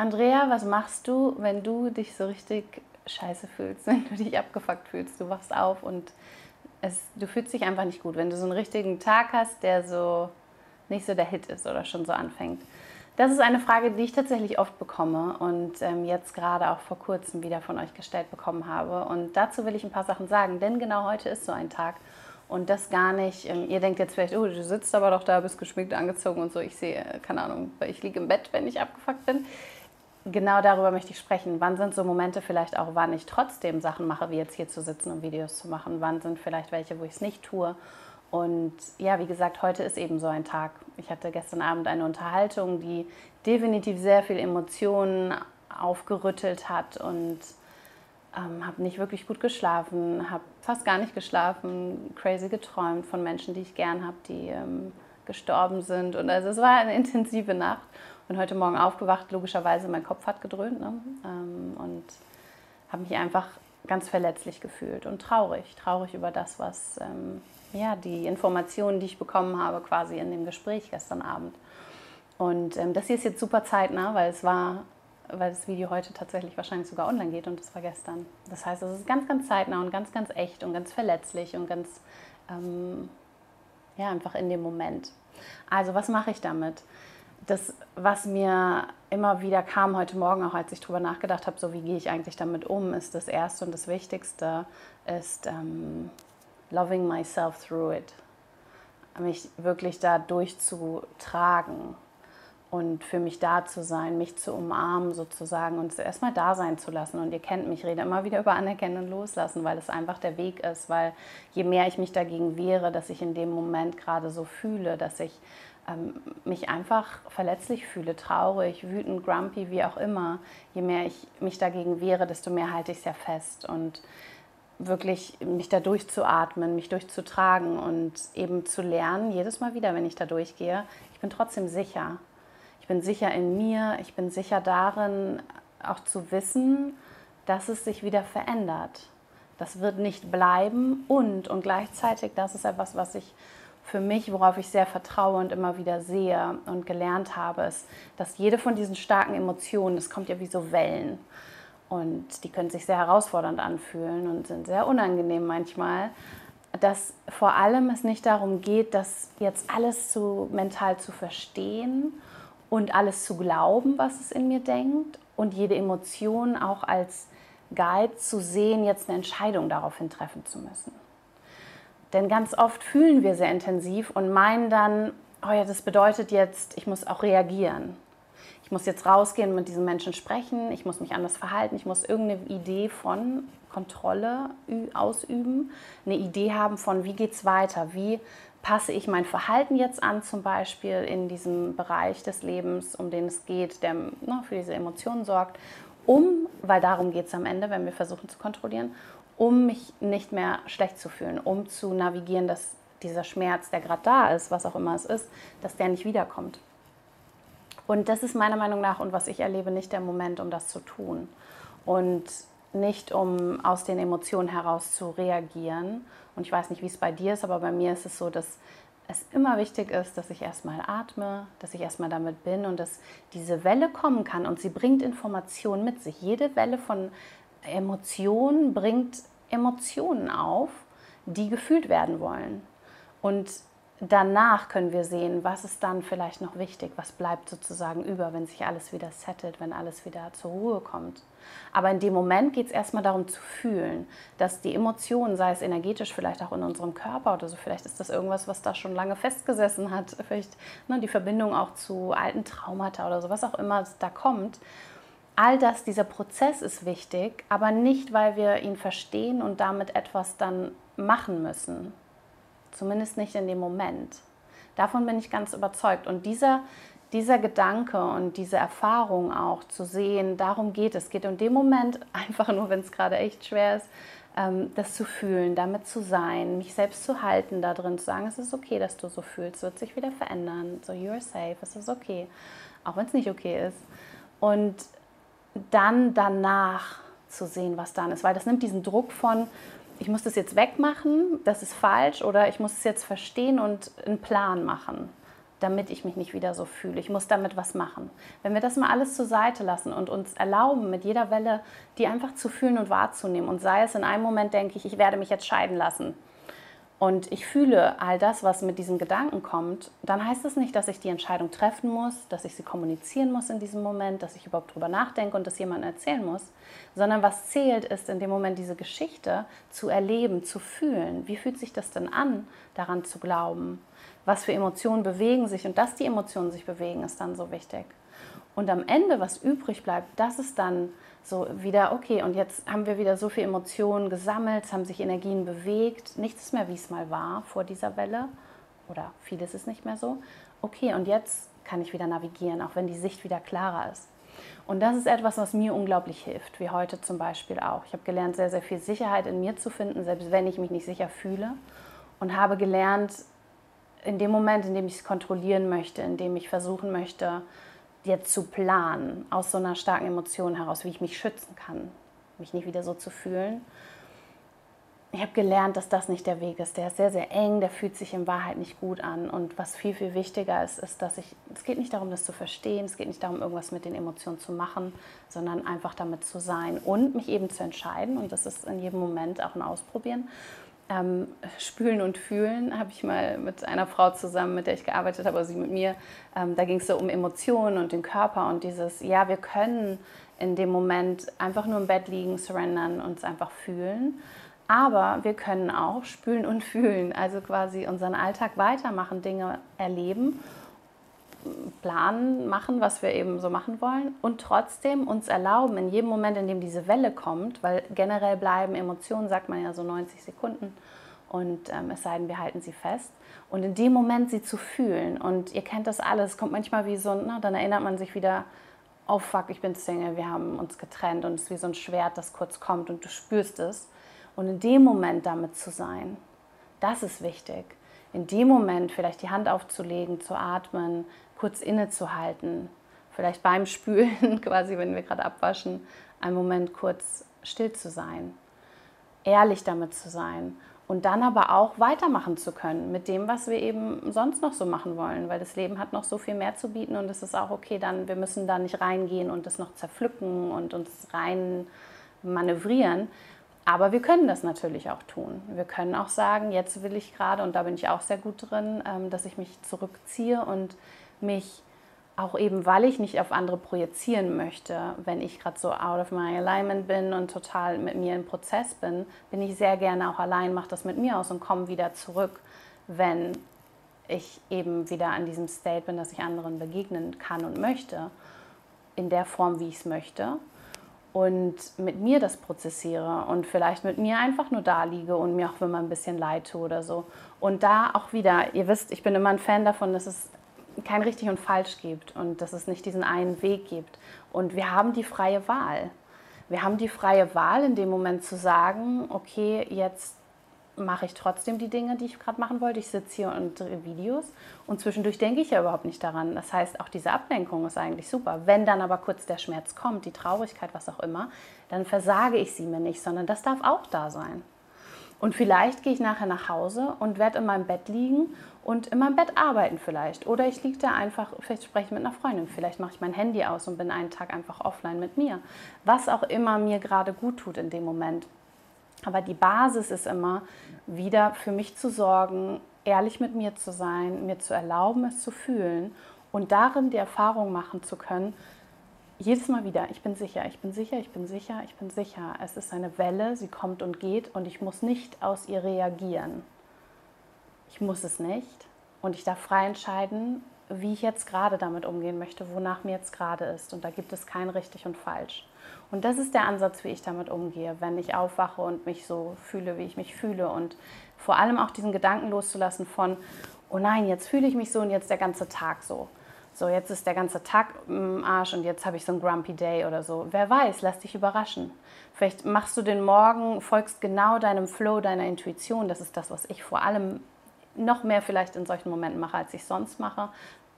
Andrea, was machst du, wenn du dich so richtig scheiße fühlst, wenn du dich abgefuckt fühlst? Du wachst auf und es, du fühlst dich einfach nicht gut. Wenn du so einen richtigen Tag hast, der so nicht so der Hit ist oder schon so anfängt. Das ist eine Frage, die ich tatsächlich oft bekomme und ähm, jetzt gerade auch vor kurzem wieder von euch gestellt bekommen habe. Und dazu will ich ein paar Sachen sagen, denn genau heute ist so ein Tag. Und das gar nicht, ähm, ihr denkt jetzt vielleicht, oh, du sitzt aber doch da, bist geschminkt, angezogen und so. Ich sehe, keine Ahnung, ich liege im Bett, wenn ich abgefuckt bin genau darüber möchte ich sprechen. Wann sind so Momente vielleicht auch, wann ich trotzdem Sachen mache, wie jetzt hier zu sitzen und Videos zu machen? Wann sind vielleicht welche, wo ich es nicht tue? Und ja, wie gesagt, heute ist eben so ein Tag. Ich hatte gestern Abend eine Unterhaltung, die definitiv sehr viel Emotionen aufgerüttelt hat und ähm, habe nicht wirklich gut geschlafen, habe fast gar nicht geschlafen, crazy geträumt von Menschen, die ich gern habe, die ähm, gestorben sind. Und also es war eine intensive Nacht bin heute Morgen aufgewacht, logischerweise mein Kopf hat gedröhnt ne? ähm, und habe mich einfach ganz verletzlich gefühlt und traurig, traurig über das, was ähm, ja die Informationen, die ich bekommen habe, quasi in dem Gespräch gestern Abend. Und ähm, das hier ist jetzt super zeitnah, weil es war, weil das Video heute tatsächlich wahrscheinlich sogar online geht und das war gestern. Das heißt, es ist ganz, ganz zeitnah und ganz, ganz echt und ganz verletzlich und ganz ähm, ja einfach in dem Moment. Also was mache ich damit? Das, was mir immer wieder kam heute Morgen, auch als ich darüber nachgedacht habe, so wie gehe ich eigentlich damit um, ist das Erste und das Wichtigste, ist ähm, loving myself through it. Mich wirklich da durchzutragen und für mich da zu sein, mich zu umarmen sozusagen und erstmal da sein zu lassen. Und ihr kennt mich, ich rede immer wieder über Anerkennen und Loslassen, weil es einfach der Weg ist, weil je mehr ich mich dagegen wehre, dass ich in dem Moment gerade so fühle, dass ich mich einfach verletzlich fühle, traurig, wütend, grumpy, wie auch immer, je mehr ich mich dagegen wehre, desto mehr halte ich es ja fest. Und wirklich mich da durchzuatmen, mich durchzutragen und eben zu lernen, jedes Mal wieder, wenn ich da durchgehe, ich bin trotzdem sicher. Ich bin sicher in mir, ich bin sicher darin, auch zu wissen, dass es sich wieder verändert. Das wird nicht bleiben und, und gleichzeitig, das ist etwas, was ich für mich, worauf ich sehr vertraue und immer wieder sehe und gelernt habe, ist, dass jede von diesen starken Emotionen, das kommt ja wie so Wellen und die können sich sehr herausfordernd anfühlen und sind sehr unangenehm manchmal, dass vor allem es nicht darum geht, das jetzt alles zu mental zu verstehen und alles zu glauben, was es in mir denkt und jede Emotion auch als Guide zu sehen, jetzt eine Entscheidung daraufhin treffen zu müssen. Denn ganz oft fühlen wir sehr intensiv und meinen dann, oh ja, das bedeutet jetzt, ich muss auch reagieren. Ich muss jetzt rausgehen, mit diesen Menschen sprechen, ich muss mich anders verhalten, ich muss irgendeine Idee von Kontrolle ausüben, eine Idee haben von, wie geht es weiter, wie passe ich mein Verhalten jetzt an, zum Beispiel in diesem Bereich des Lebens, um den es geht, der ne, für diese Emotionen sorgt, um, weil darum geht es am Ende, wenn wir versuchen zu kontrollieren, um mich nicht mehr schlecht zu fühlen, um zu navigieren, dass dieser Schmerz, der gerade da ist, was auch immer es ist, dass der nicht wiederkommt. Und das ist meiner Meinung nach und was ich erlebe, nicht der Moment, um das zu tun. Und nicht um aus den Emotionen heraus zu reagieren. Und ich weiß nicht, wie es bei dir ist, aber bei mir ist es so, dass es immer wichtig ist, dass ich erstmal atme, dass ich erstmal damit bin und dass diese Welle kommen kann und sie bringt Informationen mit sich. Jede Welle von Emotionen bringt Emotionen auf, die gefühlt werden wollen. Und danach können wir sehen, was ist dann vielleicht noch wichtig, was bleibt sozusagen über, wenn sich alles wieder settelt, wenn alles wieder zur Ruhe kommt. Aber in dem Moment geht es erstmal darum zu fühlen, dass die Emotionen, sei es energetisch vielleicht auch in unserem Körper oder so, vielleicht ist das irgendwas, was da schon lange festgesessen hat, vielleicht ne, die Verbindung auch zu alten Traumata oder so, was auch immer da kommt, all das, dieser Prozess ist wichtig, aber nicht, weil wir ihn verstehen und damit etwas dann machen müssen. Zumindest nicht in dem Moment. Davon bin ich ganz überzeugt. Und dieser, dieser Gedanke und diese Erfahrung auch zu sehen, darum geht es. Es geht in dem Moment einfach nur, wenn es gerade echt schwer ist, ähm, das zu fühlen, damit zu sein, mich selbst zu halten, da drin zu sagen, es ist okay, dass du so fühlst, wird sich wieder verändern, so you're safe, es ist okay, auch wenn es nicht okay ist. Und dann danach zu sehen, was dann ist. Weil das nimmt diesen Druck von, ich muss das jetzt wegmachen, das ist falsch, oder ich muss es jetzt verstehen und einen Plan machen. damit ich mich nicht wieder so fühle. Ich muss damit was machen. Wenn wir das mal alles zur Seite lassen und uns erlauben, mit jeder Welle die einfach zu fühlen und wahrzunehmen und sei es in einem Moment, denke ich, ich werde mich jetzt scheiden lassen und ich fühle all das, was mit diesen Gedanken kommt, dann heißt es das nicht, dass ich die Entscheidung treffen muss, dass ich sie kommunizieren muss in diesem Moment, dass ich überhaupt drüber nachdenke und das jemandem erzählen muss, sondern was zählt, ist in dem Moment diese Geschichte zu erleben, zu fühlen. Wie fühlt sich das denn an, daran zu glauben? Was für Emotionen bewegen sich und dass die Emotionen sich bewegen, ist dann so wichtig. Und am Ende, was übrig bleibt, das ist dann so wieder, okay, und jetzt haben wir wieder so viele Emotionen gesammelt, es haben sich Energien bewegt, nichts ist mehr, wie es mal war vor dieser Welle oder vieles ist nicht mehr so. Okay, und jetzt kann ich wieder navigieren, auch wenn die Sicht wieder klarer ist. Und das ist etwas, was mir unglaublich hilft, wie heute zum Beispiel auch. Ich habe gelernt, sehr, sehr viel Sicherheit in mir zu finden, selbst wenn ich mich nicht sicher fühle. Und habe gelernt, in dem Moment, in dem ich es kontrollieren möchte, in dem ich versuchen möchte, jetzt zu planen, aus so einer starken Emotion heraus, wie ich mich schützen kann, mich nicht wieder so zu fühlen. Ich habe gelernt, dass das nicht der Weg ist. Der ist sehr, sehr eng, der fühlt sich in Wahrheit nicht gut an. Und was viel, viel wichtiger ist, ist, dass ich, es geht nicht darum, das zu verstehen, es geht nicht darum, irgendwas mit den Emotionen zu machen, sondern einfach damit zu sein und mich eben zu entscheiden. Und das ist in jedem Moment auch ein Ausprobieren ähm, Spülen und Fühlen habe ich mal mit einer Frau zusammen, mit der ich gearbeitet habe, also sie mit mir. Ähm, da ging es so um Emotionen und den Körper und dieses, ja, wir können in dem Moment einfach nur im Bett liegen, surrendern, uns einfach fühlen. Aber wir können auch spülen und fühlen, also quasi unseren Alltag weitermachen, Dinge erleben planen, machen, was wir eben so machen wollen und trotzdem uns erlauben, in jedem Moment, in dem diese Welle kommt, weil generell bleiben Emotionen, sagt man ja so 90 Sekunden und ähm, es sei denn, wir halten sie fest. Und in dem Moment sie zu fühlen und ihr kennt das alles, es kommt manchmal wie so, na, dann erinnert man sich wieder, oh fuck, ich bin Single, wir haben uns getrennt und es ist wie so ein Schwert, das kurz kommt und du spürst es. Und in dem Moment damit zu sein, das ist wichtig in dem Moment vielleicht die Hand aufzulegen, zu atmen, kurz innezuhalten, vielleicht beim Spülen, quasi wenn wir gerade abwaschen, einen Moment kurz still zu sein, ehrlich damit zu sein und dann aber auch weitermachen zu können mit dem, was wir eben sonst noch so machen wollen, weil das Leben hat noch so viel mehr zu bieten und es ist auch okay, dann wir müssen da nicht reingehen und das noch zerpflücken und uns rein manövrieren, aber wir können das natürlich auch tun. Wir können auch sagen, jetzt will ich gerade, und da bin ich auch sehr gut drin, ähm, dass ich mich zurückziehe und mich auch eben, weil ich nicht auf andere projizieren möchte, wenn ich gerade so out of my alignment bin und total mit mir im Prozess bin, bin ich sehr gerne auch allein, mache das mit mir aus und komme wieder zurück, wenn ich eben wieder an diesem State bin, dass ich anderen begegnen kann und möchte, in der Form, wie ich es möchte und mit mir das prozessiere und vielleicht mit mir einfach nur da liege und mir auch man ein bisschen leid tue oder so. Und da auch wieder, ihr wisst, ich bin immer ein Fan davon, dass es kein richtig und falsch gibt und dass es nicht diesen einen Weg gibt. Und wir haben die freie Wahl. Wir haben die freie Wahl, in dem Moment zu sagen, okay, jetzt mache ich trotzdem die Dinge, die ich gerade machen wollte. Ich sitze hier und drehe Videos und zwischendurch denke ich ja überhaupt nicht daran. Das heißt, auch diese Ablenkung ist eigentlich super. Wenn dann aber kurz der Schmerz kommt, die Traurigkeit, was auch immer, dann versage ich sie mir nicht, sondern das darf auch da sein. Und vielleicht gehe ich nachher nach Hause und werde in meinem Bett liegen und in meinem Bett arbeiten vielleicht. Oder ich liege da einfach, vielleicht spreche ich mit einer Freundin, vielleicht mache ich mein Handy aus und bin einen Tag einfach offline mit mir. Was auch immer mir gerade gut tut in dem Moment. Aber die Basis ist immer, wieder für mich zu sorgen, ehrlich mit mir zu sein, mir zu erlauben, es zu fühlen und darin die Erfahrung machen zu können, jedes Mal wieder, ich bin sicher, ich bin sicher, ich bin sicher, ich bin sicher. Es ist eine Welle, sie kommt und geht und ich muss nicht aus ihr reagieren. Ich muss es nicht und ich darf frei entscheiden, wie ich jetzt gerade damit umgehen möchte, wonach mir jetzt gerade ist. Und da gibt es kein richtig und falsch. Und das ist der Ansatz, wie ich damit umgehe, wenn ich aufwache und mich so fühle, wie ich mich fühle. Und vor allem auch diesen Gedanken loszulassen von, oh nein, jetzt fühle ich mich so und jetzt der ganze Tag so. So, jetzt ist der ganze Tag im Arsch und jetzt habe ich so einen Grumpy Day oder so. Wer weiß, lass dich überraschen. Vielleicht machst du den Morgen, folgst genau deinem Flow, deiner Intuition. Das ist das, was ich vor allem noch mehr vielleicht in solchen Momenten mache, als ich sonst mache.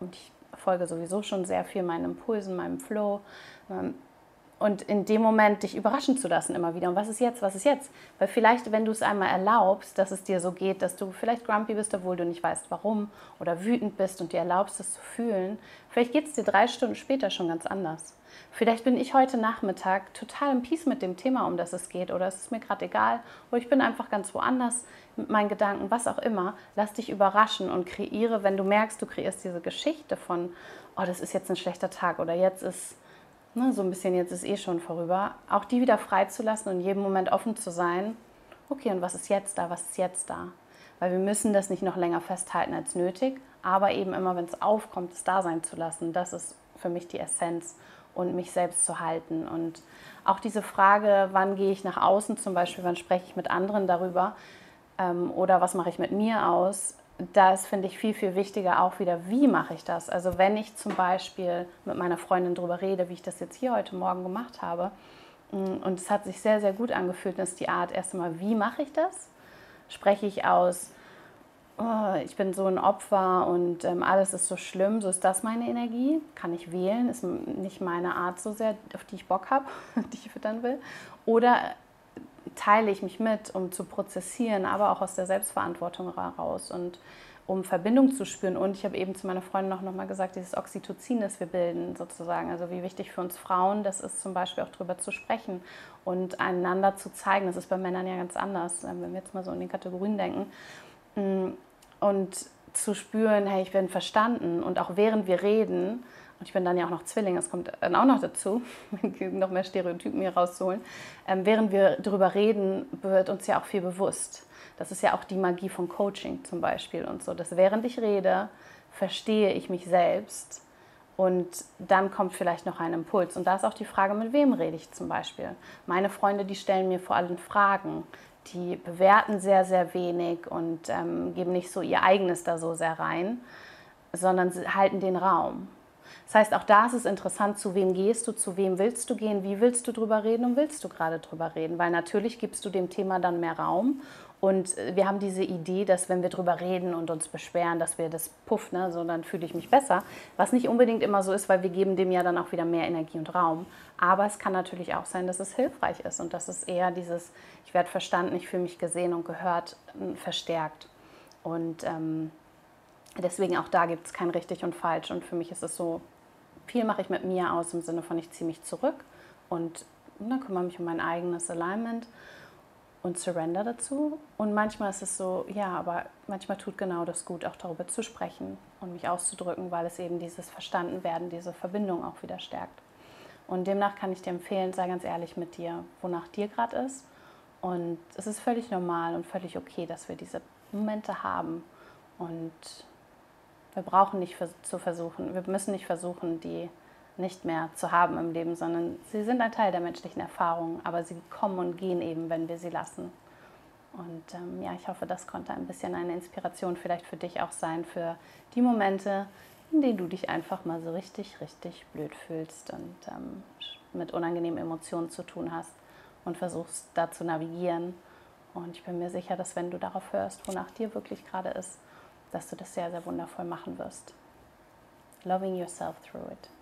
Und ich folge sowieso schon sehr viel meinen Impulsen, meinem Flow. Und in dem Moment dich überraschen zu lassen immer wieder. Und was ist jetzt, was ist jetzt? Weil vielleicht, wenn du es einmal erlaubst, dass es dir so geht, dass du vielleicht grumpy bist, obwohl du nicht weißt, warum, oder wütend bist und dir erlaubst, es zu fühlen, vielleicht geht es dir drei Stunden später schon ganz anders. Vielleicht bin ich heute Nachmittag total im Peace mit dem Thema, um das es geht, oder es ist mir gerade egal, oder ich bin einfach ganz woanders mit meinen Gedanken, was auch immer. Lass dich überraschen und kreiere, wenn du merkst, du kreierst diese Geschichte von, oh, das ist jetzt ein schlechter Tag oder jetzt ist ne, so ein bisschen, jetzt ist eh schon vorüber, auch die wieder freizulassen und in jedem Moment offen zu sein. Okay, und was ist jetzt da? Was ist jetzt da? Weil wir müssen das nicht noch länger festhalten als nötig, aber eben immer, wenn es aufkommt, es da sein zu lassen. Das ist für mich die Essenz und mich selbst zu halten. Und auch diese Frage, wann gehe ich nach außen zum Beispiel, wann spreche ich mit anderen darüber ähm, oder was mache ich mit mir aus, das finde ich viel, viel wichtiger auch wieder, wie mache ich das? Also wenn ich zum Beispiel mit meiner Freundin darüber rede, wie ich das jetzt hier heute Morgen gemacht habe, mm, und es hat sich sehr, sehr gut angefühlt, ist die Art erst einmal, wie mache ich das? Spreche ich aus, oh, ich bin so ein Opfer und ähm, alles ist so schlimm, so ist das meine Energie? Kann ich wählen? Ist nicht meine Art so sehr, auf die ich Bock habe, die ich füttern will? Oder teile ich mich mit, um zu prozessieren, aber auch aus der Selbstverantwortung heraus und um Verbindung zu spüren. Und ich habe eben zu meiner Freundin auch nochmal gesagt, dieses Oxytocin, das wir bilden sozusagen, also wie wichtig für uns Frauen das ist, zum Beispiel auch darüber zu sprechen und einander zu zeigen. Das ist bei Männern ja ganz anders, wenn wir jetzt mal so in den Kategorien denken. Mm, und zu spüren, hey, ich bin verstanden und auch während wir reden, und ich bin dann ja auch noch Zwilling, das kommt dann auch noch dazu, noch mehr Stereotypen hier rauszuholen. Ähm, während wir darüber reden, wird uns ja auch viel bewusst. Das ist ja auch die Magie von Coaching zum Beispiel und so, dass während ich rede, verstehe ich mich selbst und dann kommt vielleicht noch ein Impuls. Und da ist auch die Frage, mit wem rede ich zum Beispiel. Meine Freunde, die stellen mir vor allem Fragen, die bewerten sehr, sehr wenig und ähm, geben nicht so ihr eigenes da so sehr rein, sondern halten den Raum. Das heißt, auch da ist es interessant, zu wem gehst du, zu wem willst du gehen, wie willst du drüber reden und willst du gerade drüber reden, weil natürlich gibst du dem Thema dann mehr Raum und äh, wir haben diese Idee, dass wenn wir drüber reden und uns beschweren, dass wir das puff, ne, so dann fühle ich mich besser. Was nicht unbedingt immer so ist, weil wir geben dem ja dann auch wieder mehr Energie und Raum. Aber es kann natürlich auch sein, dass es hilfreich ist und dass es eher dieses, ich werde verstanden, ich fühle mich gesehen und gehört, verstärkt. Und ähm, deswegen auch da gibt es kein richtig und falsch. Und für mich ist es so, viel mache ich mit mir aus im Sinne von, ich ziehe mich zurück und dann kümmere mich um mein eigenes Alignment und Surrender dazu. Und manchmal ist es so, ja, aber manchmal tut genau das gut, auch darüber zu sprechen und mich auszudrücken, weil es eben dieses Verstandenwerden, diese Verbindung auch wieder stärkt. Und demnach kann ich dir empfehlen, sei ganz ehrlich mit dir, wonach dir gerade ist. Und es ist völlig normal und völlig okay, dass wir diese Momente haben. Und wir brauchen nicht zu versuchen, wir müssen nicht versuchen, die nicht mehr zu haben im Leben, sondern sie sind ein Teil der menschlichen Erfahrung, aber sie kommen und gehen eben, wenn wir sie lassen. Und ähm, ja, ich hoffe, das konnte ein bisschen eine Inspiration vielleicht für dich auch sein, für die Momente, in denen du dich einfach mal so richtig, richtig blöd fühlst und ähm, mit unangenehmen Emotionen zu tun hast und versuchst da zu navigieren. Und ich bin mir sicher, dass wenn du darauf hörst, wonach dir wirklich gerade ist, dass du das sehr, sehr wundervoll machen wirst. Loving yourself through it.